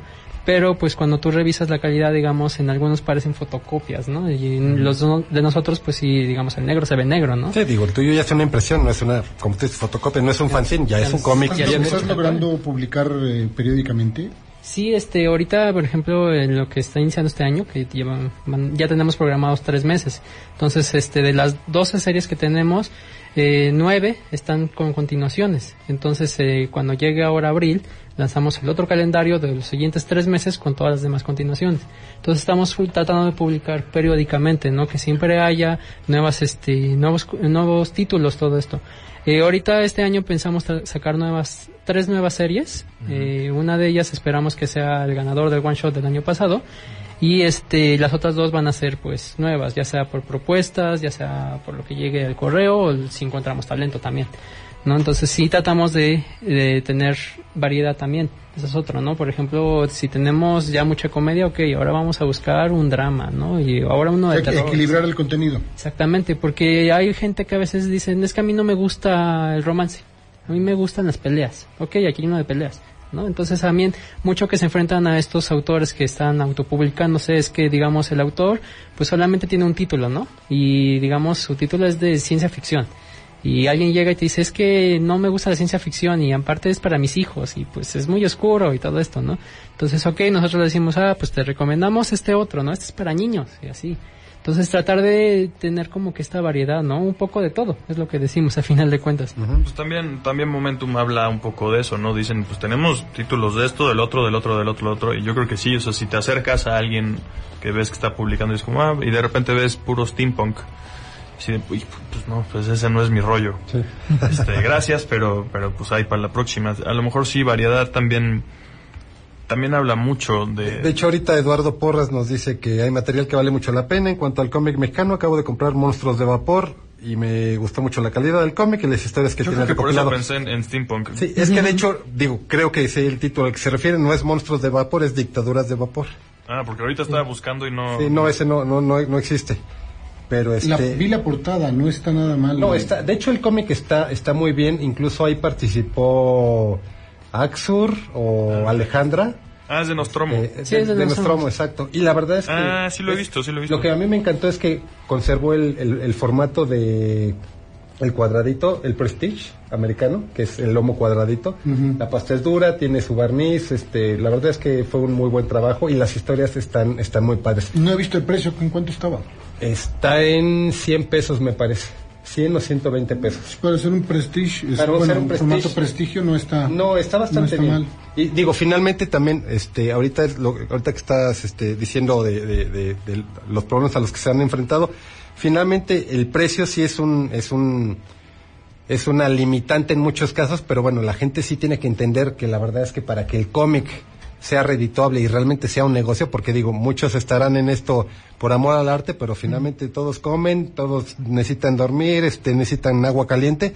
Pero pues cuando tú revisas la calidad, digamos, en algunos parecen fotocopias, ¿no? Y en los de nosotros, pues sí, digamos, el negro se ve negro, ¿no? Sí, digo, el tuyo ya es una impresión, no es una, como tú dices, fotocopia, no es un fanzine, ya es un cómic. Ya ¿Estás es estás logrando publicar eh, periódicamente? Sí, este, ahorita, por ejemplo, en lo que está iniciando este año, que llevan, van- ya tenemos programados tres meses. Entonces, este, de las 12 series que tenemos, eh, nueve están con continuaciones. Entonces, eh, cuando llegue ahora abril, lanzamos el otro calendario de los siguientes tres meses con todas las demás continuaciones. Entonces, estamos tratando de publicar periódicamente, ¿no? Que siempre haya nuevas, este, nuevos, nuevos títulos, todo esto. Eh, ahorita este año pensamos sacar nuevas, tres nuevas series. Eh, una de ellas esperamos que sea el ganador del one shot del año pasado. Y este, las otras dos van a ser pues nuevas, ya sea por propuestas, ya sea por lo que llegue al correo o si encontramos talento también. ¿no? Entonces sí tratamos de, de tener variedad también. Eso es otro, ¿no? Por ejemplo, si tenemos ya mucha comedia, ok, ahora vamos a buscar un drama, ¿no? Y ahora uno de que terror. equilibrar el contenido. Exactamente, porque hay gente que a veces dicen, es que a mí no me gusta el romance, a mí me gustan las peleas. Ok, aquí hay uno de peleas, ¿no? Entonces también mucho que se enfrentan a estos autores que están autopublicándose es que, digamos, el autor pues solamente tiene un título, ¿no? Y, digamos, su título es de ciencia ficción. Y alguien llega y te dice, es que no me gusta la ciencia ficción y aparte es para mis hijos y pues es muy oscuro y todo esto, ¿no? Entonces, ok, nosotros le decimos, ah, pues te recomendamos este otro, ¿no? Este es para niños y así. Entonces tratar de tener como que esta variedad, ¿no? Un poco de todo, es lo que decimos a final de cuentas. Pues también, también Momentum habla un poco de eso, ¿no? Dicen, pues tenemos títulos de esto, del otro, del otro, del otro, del otro. Y yo creo que sí, o sea, si te acercas a alguien que ves que está publicando y es como, ah, y de repente ves puro steampunk. Y así de, "Uy, pues no, pues ese no es mi rollo. Este, gracias, pero, pero pues ahí para la próxima. A lo mejor sí, variedad también, también habla mucho de... De hecho, ahorita Eduardo Porras nos dice que hay material que vale mucho la pena. En cuanto al cómic mexicano, acabo de comprar Monstruos de Vapor y me gustó mucho la calidad del cómic y las historias que yo tiene creo que por eso pensé en, en steampunk. Sí, es que de hecho, digo, creo que ese el título al que se refiere no es Monstruos de Vapor, es Dictaduras de Vapor. Ah, porque ahorita estaba buscando y no... Sí, no, ese no, no, no, no existe. Pero La, este... vi la portada, no está nada mal. No, está, de hecho el cómic está, está muy bien, incluso ahí participó Axur o Alejandra. Ah, es de Nostromo. eh, Sí, de, es de de Nostromo. Nostromo, exacto. Y la verdad es que... Ah, sí lo he visto, sí lo he visto. Lo que a mí me encantó es que conservó el, el- el formato de el cuadradito, el Prestige americano, que es el lomo cuadradito. La pasta es dura, tiene su barniz, este, la verdad es que fue un muy buen trabajo y las historias están, están muy padres. No he visto el precio, ¿en cuánto estaba? Está en 100 pesos, me parece. 100 o 120 pesos. Para ser un prestige, es, Para bueno, ser un prestige. formato prestigio no está. No, está bastante está bien. mal. Y digo, finalmente también, este, ahorita, es lo- ahorita que estás este, diciendo de, de- de- de los problemas a los que se han enfrentado, finalmente el precio sí es un, es un, es una limitante en muchos casos, pero bueno, la gente sí tiene que entender que la verdad es que para que el cómic sea redituable y realmente sea un negocio, porque digo, muchos estarán en esto por amor al arte, pero finalmente todos comen, todos necesitan dormir, este, necesitan agua caliente.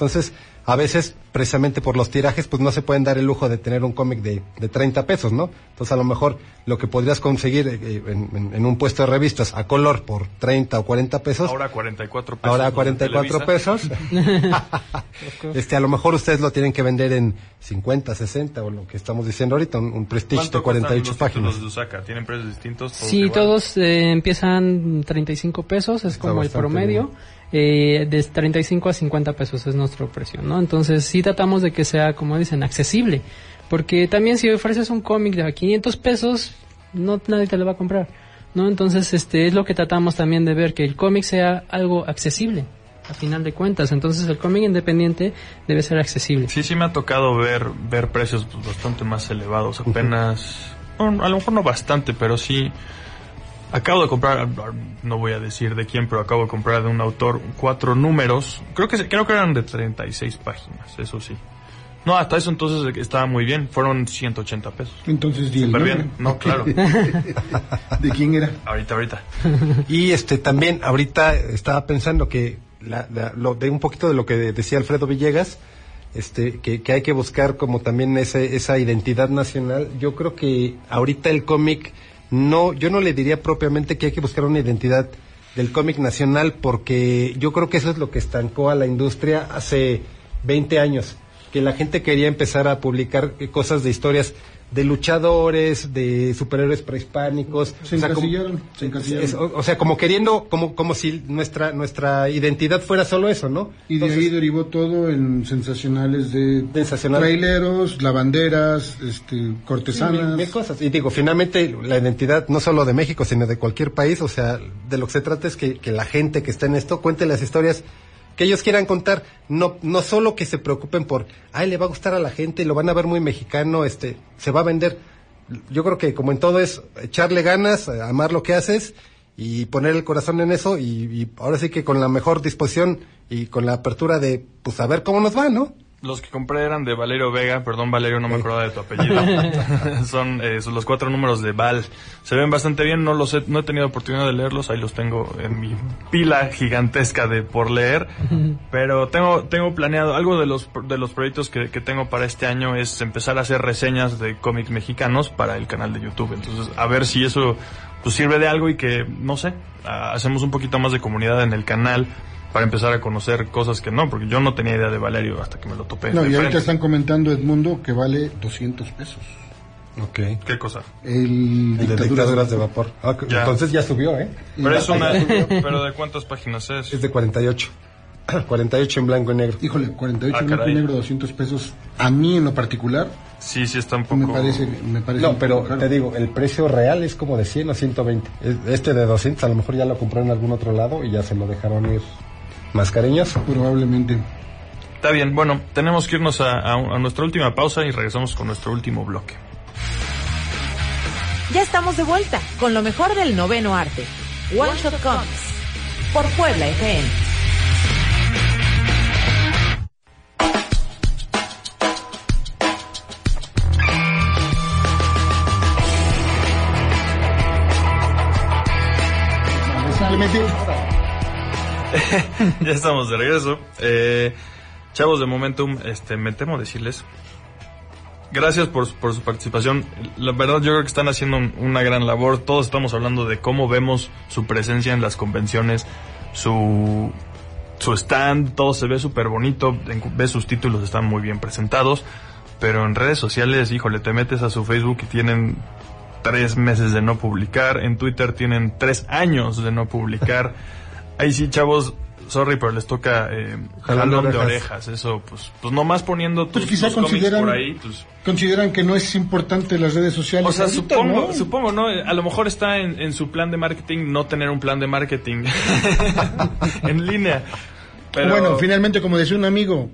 Entonces, a veces, precisamente por los tirajes, pues no se pueden dar el lujo de tener un cómic de, de 30 pesos, ¿no? Entonces, a lo mejor lo que podrías conseguir eh, en, en- en un puesto de revistas a color por 30 o 40 pesos, Ahora 44 pesos. ahora los de 44 Televisa. pesos, este, a lo mejor ustedes lo tienen que vender en 50, 60 o lo que estamos diciendo ahorita, un, un Prestige de ¿Cuánto cuestan 48 los páginas. títulos de? ¿Tienen precios distintos? Sí, todos eh, empiezan 35 pesos, es Está como el promedio. Eh, de 35 a 50 pesos es nuestro precio, ¿no? Entonces sí tratamos de que sea, como dicen, accesible. Porque también si ofreces un cómic de 500 pesos, no nadie te lo va a comprar, ¿no? Entonces este es lo que tratamos también de ver, que el cómic sea algo accesible, a final de cuentas. Entonces el cómic independiente debe ser accesible. Sí, sí me ha tocado ver ver precios bastante más elevados. Apenas, bueno, a lo mejor no bastante, pero sí. Acabo de comprar, no voy a decir de quién, pero acabo de comprar de un autor cuatro números. Creo que se- creo que eran de 36 páginas, eso sí. No, hasta eso entonces estaba muy bien. Fueron 180 pesos. Entonces, Súper bien. No, claro. ¿De quién era? ahorita, ahorita. Y este también ahorita estaba pensando que la- la- lo, de un poquito de lo que decía Alfredo Villegas, este que, que hay que buscar como también ese, esa identidad nacional. Yo creo que ahorita el cómic no, yo no le diría propiamente que hay que buscar una identidad del cómic nacional porque yo creo que eso es lo que estancó a la industria hace 20 años, que la gente quería empezar a publicar cosas de historias de luchadores, de superhéroes prehispánicos. Se o sea, como- encasillaron, se encasillaron. es- o, o sea, como queriendo, como, como si nuestra, nuestra identidad fuera solo eso, ¿no? Y de ahí derivó todo en sensacionales de Sensacional. traileros, lavanderas, este, sí, cortesanas. mil, mil cosas. Y digo, finalmente, la identidad no solo de México, sino de cualquier país, o sea, de lo que se trata es que, que la gente que está en esto cuente las historias que ellos quieran contar, no, no solo que se preocupen por, ay, le va a gustar a la gente, lo van a ver muy mexicano, este, se va a vender. Yo creo que como en todo es echarle ganas, eh, amar lo que haces y poner el corazón en eso y, y ahora sí que con la mejor disposición y con la apertura de, pues a ver cómo nos va, ¿no? Los que compré eran de Valerio Vega, perdón Valerio, no me acordaba de tu apellido. son, eh, son los cuatro números de Val. Se ven bastante bien, no los he, no he tenido oportunidad de leerlos, ahí los tengo en mi pila gigantesca de por leer. Pero tengo, tengo planeado, algo de los, de los proyectos que, que tengo para este año es empezar a hacer reseñas de cómics mexicanos para el canal de YouTube. Entonces, a ver si eso pues sirve de algo y que, no sé, hacemos un poquito más de comunidad en el canal para empezar a conocer cosas que no, porque yo no tenía idea de Valerio hasta que me lo topé. No, y ahorita frente. están comentando Edmundo que vale 200 pesos. Ok. ¿Qué cosa? El, El de dictaduras de vapor. Ah, Ya. Entonces ya subió, ¿eh? Pero es una, pero de cuántas páginas es? Es de 48. 48 en blanco y negro. Híjole, 48 Ah, en blanco y negro, 200 pesos. A mí en lo particular, Sí, sí está un poco. me parece, me parece No, pero te digo, el precio real es como de 100 o 120. Es- Este de 200 a lo mejor ya lo compró en algún otro lado y ya se lo dejaron ir más cariñoso. Probablemente. Está bien, bueno, tenemos que irnos a, a- a nuestra última pausa y regresamos con nuestro último bloque. Ya estamos de vuelta con lo mejor del noveno arte. One Shot Comics. Por Puebla FM. Ya estamos de regreso. Eh, chavos de Momentum, este, me temo decirles. Gracias por, por su participación. La verdad, yo creo que están haciendo un- una gran labor. Todos estamos hablando de cómo vemos su presencia en las convenciones, su, su stand, todo se ve súper bonito. Ves sus títulos, están muy bien presentados. Pero en redes sociales, híjole, te metes a su Facebook y tienen tres meses de no publicar. En Twitter tienen tres años de no publicar. Ahí sí, chavos, sorry, pero les toca eh, Jalón de jalón de orejas. orejas. Eso, pues, pues nomás poniendo tus, Pues quizá tus cómics consideran, por ahí, pues... consideran que no es importante las redes sociales. O sea, ahorita, supongo, ¿no? supongo, ¿no? A lo mejor está en, en su plan de marketing no tener un plan de marketing en línea. Pero, Bueno, finalmente, como decía un amigo,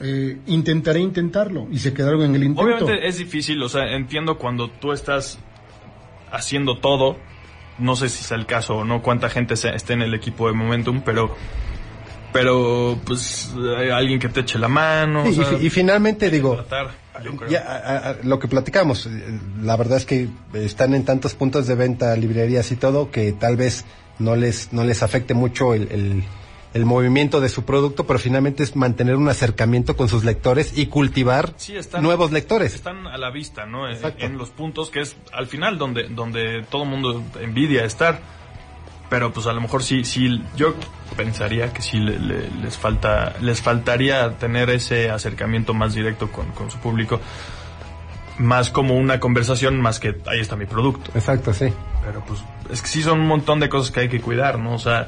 eh, intentaré intentarlo. Y se quedaron en el intento. Obviamente es difícil, o sea, entiendo cuando tú estás haciendo todo, no sé si es el caso o no, cuánta gente se- esté en el equipo de Momentum, pero, pero, pues, hay alguien que te eche la mano. Sí, y, sea, fi- y finalmente digo, tratar, yo creo. ya, a- a- lo que platicamos, eh, la verdad es que están en tantos puntos de venta, librerías y todo, que tal vez no les, no les afecte mucho el, el, el movimiento de su producto, pero finalmente es mantener un acercamiento con sus lectores y cultivar Sí, están- nuevos lectores. Están a la vista, ¿no? En, Exacto. en los puntos que es al final donde, donde todo mundo envidia estar. Pero pues a lo mejor sí, sí, yo pensaría que sí le- le- les falta, les faltaría tener ese acercamiento más directo con, con su público. Más como una conversación, más que ahí está mi producto. Exacto, sí. Pero pues es que sí son un montón de cosas que hay que cuidar, ¿no? O sea,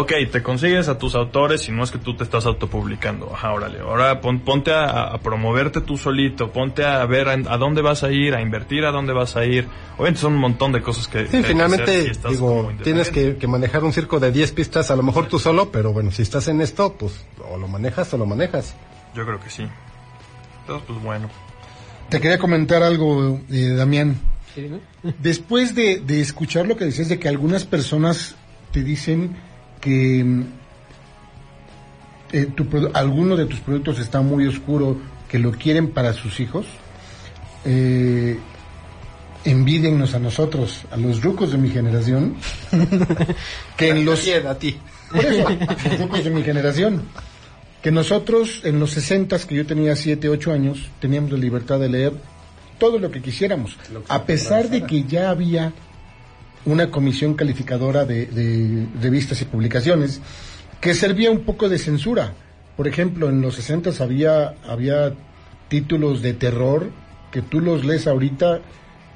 ok, te consigues a tus autores y no es que tú te estás autopublicando. Ajá, órale. Ahora pon- ponte a, a promoverte tú solito, ponte a ver a, a dónde vas a ir, a invertir a dónde vas a ir. Obviamente son un montón de cosas que... Sí, que finalmente, si digo, tienes que, que manejar un circo de 10 pistas, a lo mejor tú solo, pero bueno, si estás en esto, pues o lo manejas o lo manejas. Yo creo que sí. Entonces, pues bueno. Te quería comentar algo, eh, Damián. Sí. Después de, de escuchar lo que decías de que algunas personas te dicen que mm, eh, tu alguno de tus productos está muy oscuro, que lo quieren para sus hijos, eh, envídennos a nosotros, a los rucos de mi generación, que en los... a ti. Por eso, los rucos de mi generación. Que nosotros, en los 60 que yo tenía 7, 8 años, teníamos la libertad de leer todo lo que quisiéramos. A pesar de que ya había una comisión calificadora de, de revistas y publicaciones que servía un poco de censura. Por ejemplo, en los 60 había, había títulos de terror que tú los lees ahorita,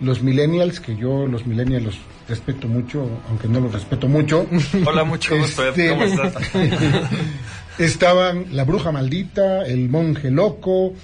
los millennials, que yo los millennials los respeto mucho, aunque no los respeto mucho. Hola, mucho gusto. Este- ¿Cómo estás? Estaban La Bruja Maldita, El Monje Loco,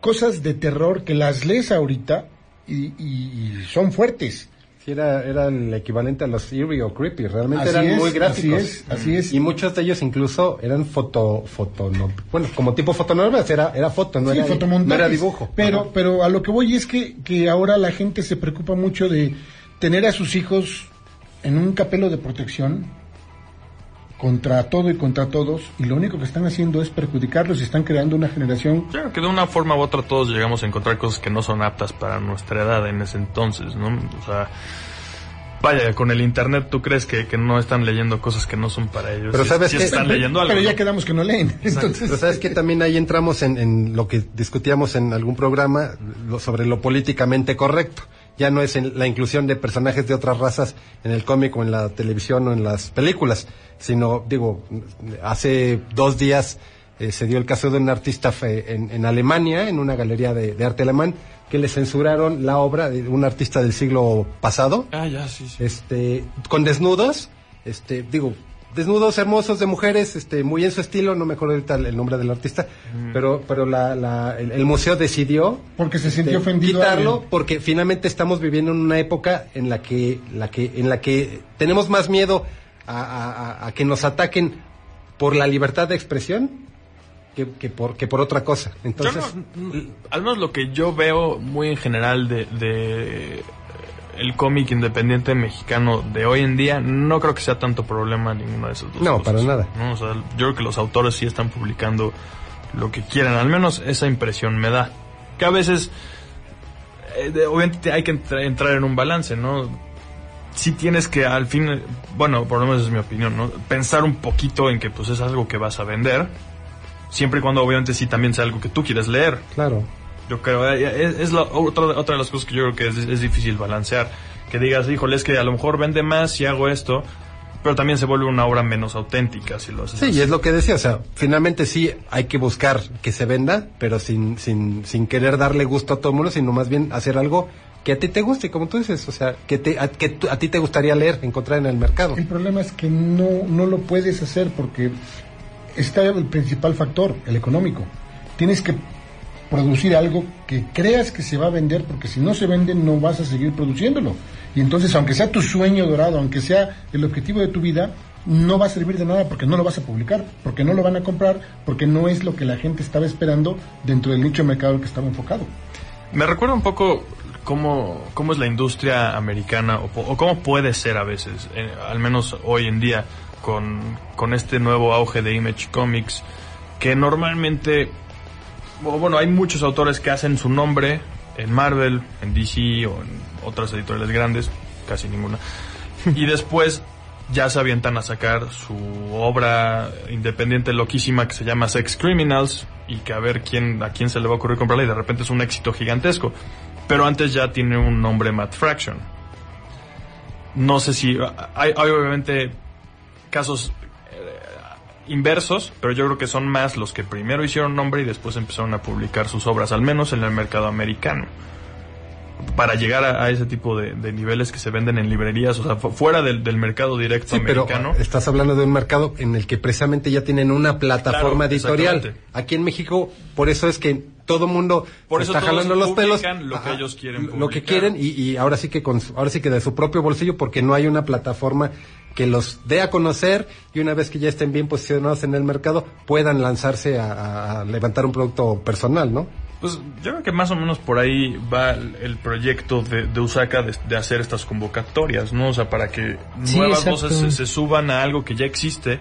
cosas de terror que las lees ahorita y, y- y son fuertes. Sí, era, era el equivalente a los eerie o creepy, realmente Así eran es, muy gráficos. así es, así es. Y muchos de ellos incluso eran foto, foto, no, bueno, como tipo fotonovelas, era, era foto, no, Sí, era, fotomontajes. no era dibujo. Pero, Ajá. pero a lo que voy es que, que ahora la gente se preocupa mucho de tener a sus hijos en un capelo de protección contra todo y contra todos, y lo único que están haciendo es perjudicarlos y están creando una generación Claro que de una forma u otra todos llegamos a encontrar cosas que no son aptas para nuestra edad en ese entonces, ¿no? O sea, vaya, con el internet tú crees que, que no están leyendo cosas que no son para ellos. Pero ¿sabes qué? están leyendo algo. pero ya ¿no? quedamos que no leen. Entonces, Pero sabes que también ahí entramos en, en lo que discutíamos en algún programa lo- sobre lo políticamente correcto. Ya no es en la inclusión de personajes de otras razas en el cómic o en la televisión o en las películas, sino, digo, hace dos días eh, se dio el caso de un artista fe- en, en Alemania, en una galería de, de arte alemán, que le censuraron la obra de un artista del siglo pasado, Ah, ya, sí, sí. este con desnudos este digo desnudos hermosos de mujeres este muy en su estilo no me acuerdo ahorita el nombre del artista pero pero la, la- el, el museo decidió porque se sintió este, ofendido. quitarlo porque finalmente estamos viviendo en una época en la que la que en la que tenemos más miedo a, a- a- a que nos ataquen por la libertad de expresión que, que por que por otra cosa entonces no- al menos lo que yo veo muy en general de, de el cómic independiente mexicano de hoy en día, no creo que sea tanto problema ninguno de esos dos. No, cosas, para nada. ¿no? O sea, yo creo que los autores sí están publicando lo que quieran, al menos esa impresión me da. Que a veces, eh, obviamente hay que entra- entrar en un balance, ¿no? sí tienes que al fin, bueno, por lo menos es mi opinión, ¿no? Pensar un poquito en que pues es algo que vas a vender, siempre y cuando obviamente sí también sea algo que tú quieres leer. claro Yo creo, eh, es, es la, otra, otra de las cosas que yo creo que es, es difícil balancear. Que digas, híjole, es que a lo mejor vende más si hago esto, pero también se vuelve una obra menos auténtica si lo haces Sí, así. y es lo que decía, o sea, finalmente sí hay que buscar que se venda, pero sin, sin, sin querer darle gusto a todo el mundo, sino más bien hacer algo que a ti te guste, como tú dices, o sea, que, te, a, que a ti te gustaría leer, encontrar en el mercado. El problema es que no, no lo puedes hacer porque está el principal factor, el económico. Tienes que producir algo que creas que se va a vender, porque si no se vende no vas a seguir produciéndolo. Y entonces, aunque sea tu sueño dorado, aunque sea el objetivo de tu vida, no va a servir de nada porque no lo vas a publicar, porque no lo van a comprar, porque no es lo que la gente estaba esperando dentro del nicho de mercado que estaba enfocado. Me recuerda un poco cómo, cómo es la industria americana o, cómo puede ser a veces, eh, al menos hoy en día, con, con este nuevo auge de Image Comics, que normalmente, bueno, hay muchos autores que hacen su nombre en Marvel, en DC o en otras editoriales grandes, casi ninguna, y después ya se avientan a sacar su obra independiente loquísima que se llama Sex Criminals y que a ver quién a quién se le va a ocurrir comprarla y de repente es un éxito gigantesco. Pero antes ya tiene un nombre Matt Fraction. No sé si hay, obviamente casos inversos, pero yo creo que son más los que primero hicieron nombre y después empezaron a publicar sus obras, al menos en el mercado americano para llegar a, ese tipo de, niveles que se venden en librerías, o sea, fuera del, mercado directo americano. Pero estás hablando de un mercado en el que precisamente ya tienen una plataforma editorial. Aquí en México, por eso es que todo mundo por está jalando los pelos lo que ellos quieren lo que quieren y, ahora sí que con, ahora sí que de su propio bolsillo porque no hay una plataforma que los dé a conocer y una vez que ya estén bien posicionados en el mercado puedan lanzarse a, a levantar un producto personal, ¿no? Pues yo creo que más o menos por ahí va el proyecto de, de Usaka de, hacer estas convocatorias, ¿no? O sea, para que nuevas voces se, suban a algo que ya existe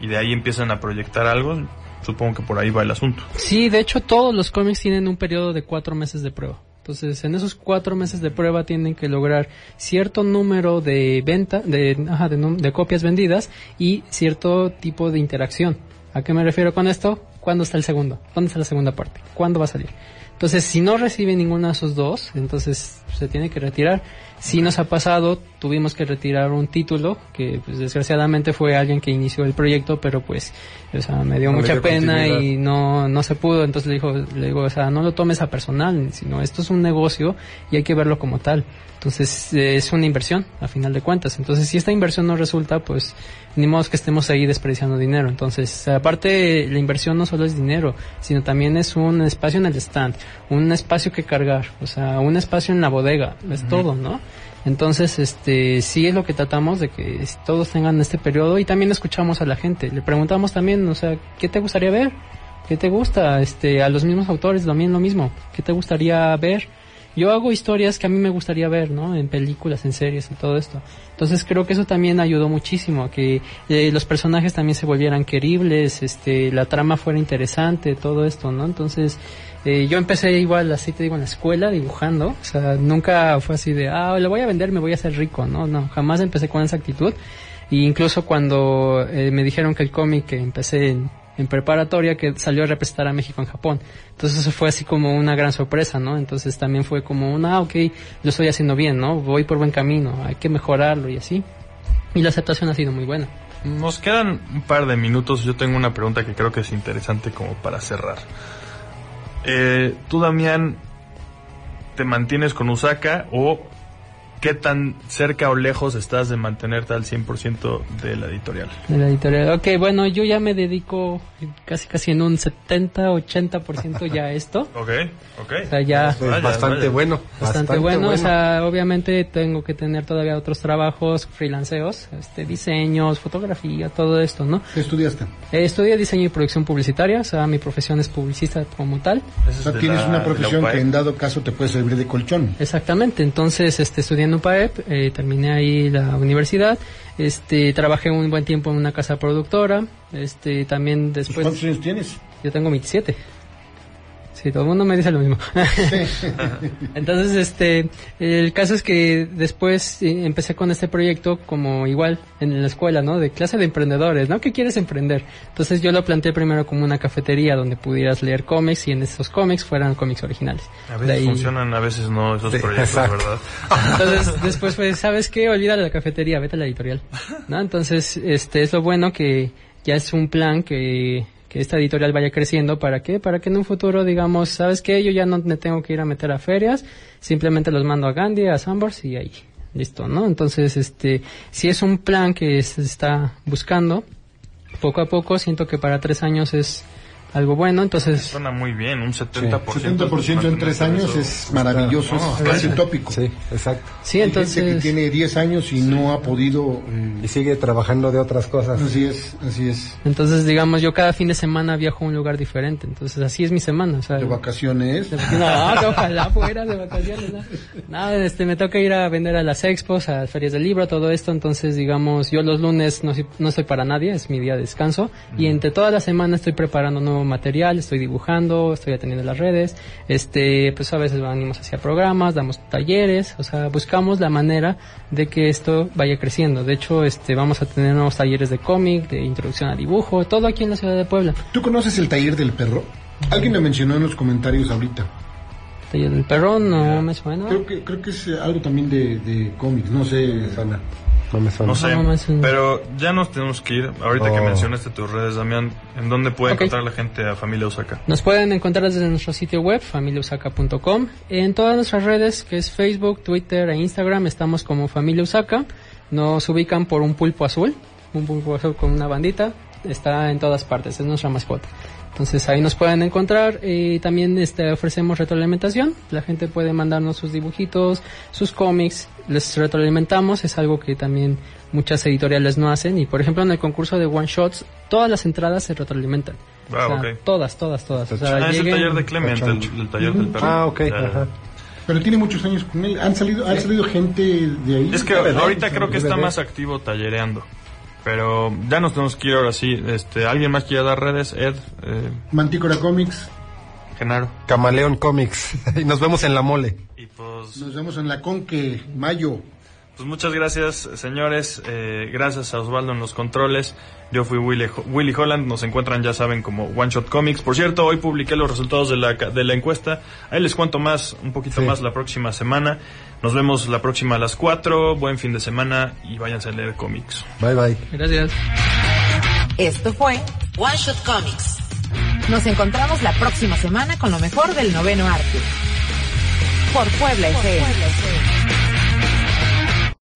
y de ahí empiezan a proyectar algo. Supongo que por ahí va el asunto. Sí, de hecho todos los cómics tienen un periodo de cuatro meses de prueba. Entonces, en esos cuatro meses de prueba tienen que lograr cierto número de venta, de, ajá, de, de copias vendidas y cierto tipo de interacción. ¿A qué me refiero con esto? ¿Cuándo está el segundo? ¿Dónde está la segunda parte? ¿Cuándo va a salir? Entonces, si no recibe ninguno de esos dos, entonces se tiene que retirar. Si nos ha pasado, tuvimos que retirar un título, que pues, desgraciadamente fue alguien que inició el proyecto, pero pues, o sea, me dio mucha pena y no, no se pudo. Entonces le dijo, le digo, o sea, no lo tomes a personal, sino esto es un negocio y hay que verlo como tal. Entonces es una inversión, a final de cuentas. Entonces si esta inversión no resulta, pues ni modo que estemos ahí desperdiciando dinero. Entonces, aparte, la inversión no solo es dinero, sino también es un espacio en el stand, un espacio que cargar, o sea, un espacio en la bodega, es todo, ¿no? Entonces, este, sí es lo que tratamos de que todos tengan este periodo y también escuchamos a la gente. Le preguntamos también, o sea, ¿qué te gustaría ver? ¿Qué te gusta? Este, a los mismos autores también lo mismo. ¿Qué te gustaría ver? Yo hago historias que a mí me gustaría ver, ¿no? En películas, en series, en todo esto. Entonces creo que eso también ayudó muchísimo a que eh, los personajes también se volvieran queribles, este, la trama fuera interesante, todo esto, ¿no? Entonces eh, yo empecé igual, así te digo, en la escuela dibujando, o sea, nunca fue así de, ah, lo voy a vender, me voy a hacer rico, ¿no? No, jamás empecé con esa actitud. Y incluso cuando eh, me dijeron que el cómic empecé en en preparatoria que salió a representar a México en Japón. Entonces eso fue así como una gran sorpresa, ¿no? Entonces también fue como una, ah, ok, lo estoy haciendo bien, ¿no? Voy por buen camino, hay que mejorarlo y así. Y la aceptación ha sido muy buena. Nos quedan un par de minutos. Yo tengo una pregunta que creo que es interesante como para cerrar. Eh, Tú, Damián, ¿te mantienes con Usaka o ¿Qué tan cerca o lejos estás de mantenerte al 100% de la editorial? De la editorial. Ok, bueno, yo ya me dedico casi casi en un 70, 80% ya a esto. ok, ok. O sea, ya... bastante bueno. Bastante, bueno. O sea, obviamente tengo que tener todavía otros trabajos, freelanceos, este, diseños, fotografía, todo esto, ¿no? ¿Qué estudiaste? Eh, estudié diseño y producción publicitaria, o sea, mi profesión es publicista como tal. O sea, tienes una profesión que en dado caso te puede servir de colchón. Exactamente, entonces, este, estudié en UPAEP, eh, terminé ahí la universidad, este, trabajé un buen tiempo en una casa productora, este, también después... ¿Cuántos años tienes? Yo tengo 27. Sí, todo el mundo me dice lo mismo. Entonces, este, el caso es que después eh, empecé con este proyecto como igual en la escuela, ¿no? De clase de emprendedores, ¿no? ¿Qué quieres emprender? Entonces yo lo planteé primero como una cafetería donde pudieras leer cómics y en esos cómics fueran cómics originales. A veces funcionan, a veces no esos proyectos, ¿verdad? Entonces después fue, ¿sabes qué? Olvida la cafetería, vete a la editorial, ¿no? Entonces, este, es lo bueno que ya es un plan que que esta editorial vaya creciendo. ¿Para qué? Para que en un futuro digamos, ¿sabes qué? Yo ya no me tengo que ir a meter a ferias, simplemente los mando a Gandhi, a Sambors y ahí. Listo, ¿no? Entonces, este, si es un plan que se está buscando, poco a poco, siento que para tres años es algo bueno, entonces... Suena muy bien, un 70%. 70% en tres años es maravilloso, es casi utópico. Sí, exacto. Sí, entonces... Hay gente que tiene 10 años y no ha podido... Y sigue trabajando de otras cosas. Así es, así es. Entonces, digamos, yo cada fin de semana viajo a un lugar diferente, entonces así es mi semana. O sea, De vacaciones. No, ojalá fuera de vacaciones. No. Nada, este, me toca ir a vender a las expos, a ferias del libro, todo esto. Entonces, digamos, yo los lunes no, soy- no estoy para nadie, es mi día de descanso. Y entre toda la semana estoy preparando material, estoy dibujando, estoy atendiendo las redes. Este, pues a veces venimos hacia programas, damos talleres, o sea, buscamos la manera de que esto vaya creciendo. De hecho, este, vamos a tener nuevos talleres de cómic, de introducción a dibujo, todo aquí en la ciudad de Puebla. ¿Tú conoces el taller del perro? Alguien me mencionó en los comentarios ahorita. Taller del perrón, no me suena. Creo que, creo que es algo también de, de cómics, no sé. Suena. No me suena. No sé, No, no pero ya nos tenemos que ir. Ahorita que Oh. mencionaste tus redes, Damián, ¿en dónde puede encontrar la gente a Familia Osaka? Nos pueden encontrar desde nuestro sitio web, familiausaka.com. En todas nuestras redes, que es Facebook, Twitter e Instagram, estamos como Familia Usaka. Nos ubican por un pulpo azul, un pulpo azul con una bandita. Está en todas partes, es nuestra mascota. Entonces ahí nos pueden encontrar y también este, ofrecemos retroalimentación. La gente puede mandarnos sus dibujitos, sus cómics, les retroalimentamos. Es algo que también muchas editoriales no hacen. Y por ejemplo en el concurso de One Shots, todas las entradas se retroalimentan. Ah, O sea. Todas, todas, todas. O sea, Ah, es el taller de Clement, el, el taller del perro. Ah, ok. Ya. Ajá. Pero tiene muchos años con él. Han salido, han salido gente de ahí. Es que ¿verdad? ahorita creo que está más activo tallereando. Pero ya nos tenemos que ir ahora sí. Este, ¿Alguien más quiere dar redes? Ed, eh, Mantícora Comics. Genaro. Camaleón Comics. y nos vemos en la mole. Y pues, Nos vemos en la Conque, mayo. Pues muchas gracias, señores. Eh, gracias a Osvaldo en los controles. Yo fui Willy, Willy Holland. Nos encuentran, ya saben, como One Shot Comics. Por cierto, hoy publiqué los resultados de la, de la encuesta. Ahí les cuento más, un poquito Sí. más la próxima semana. Nos vemos la próxima a las 4. Buen fin de semana y váyanse a leer cómics. Bye bye. Gracias. Esto fue One Shot Comics. Nos encontramos la próxima semana con lo mejor del noveno arte. Por Puebla FM.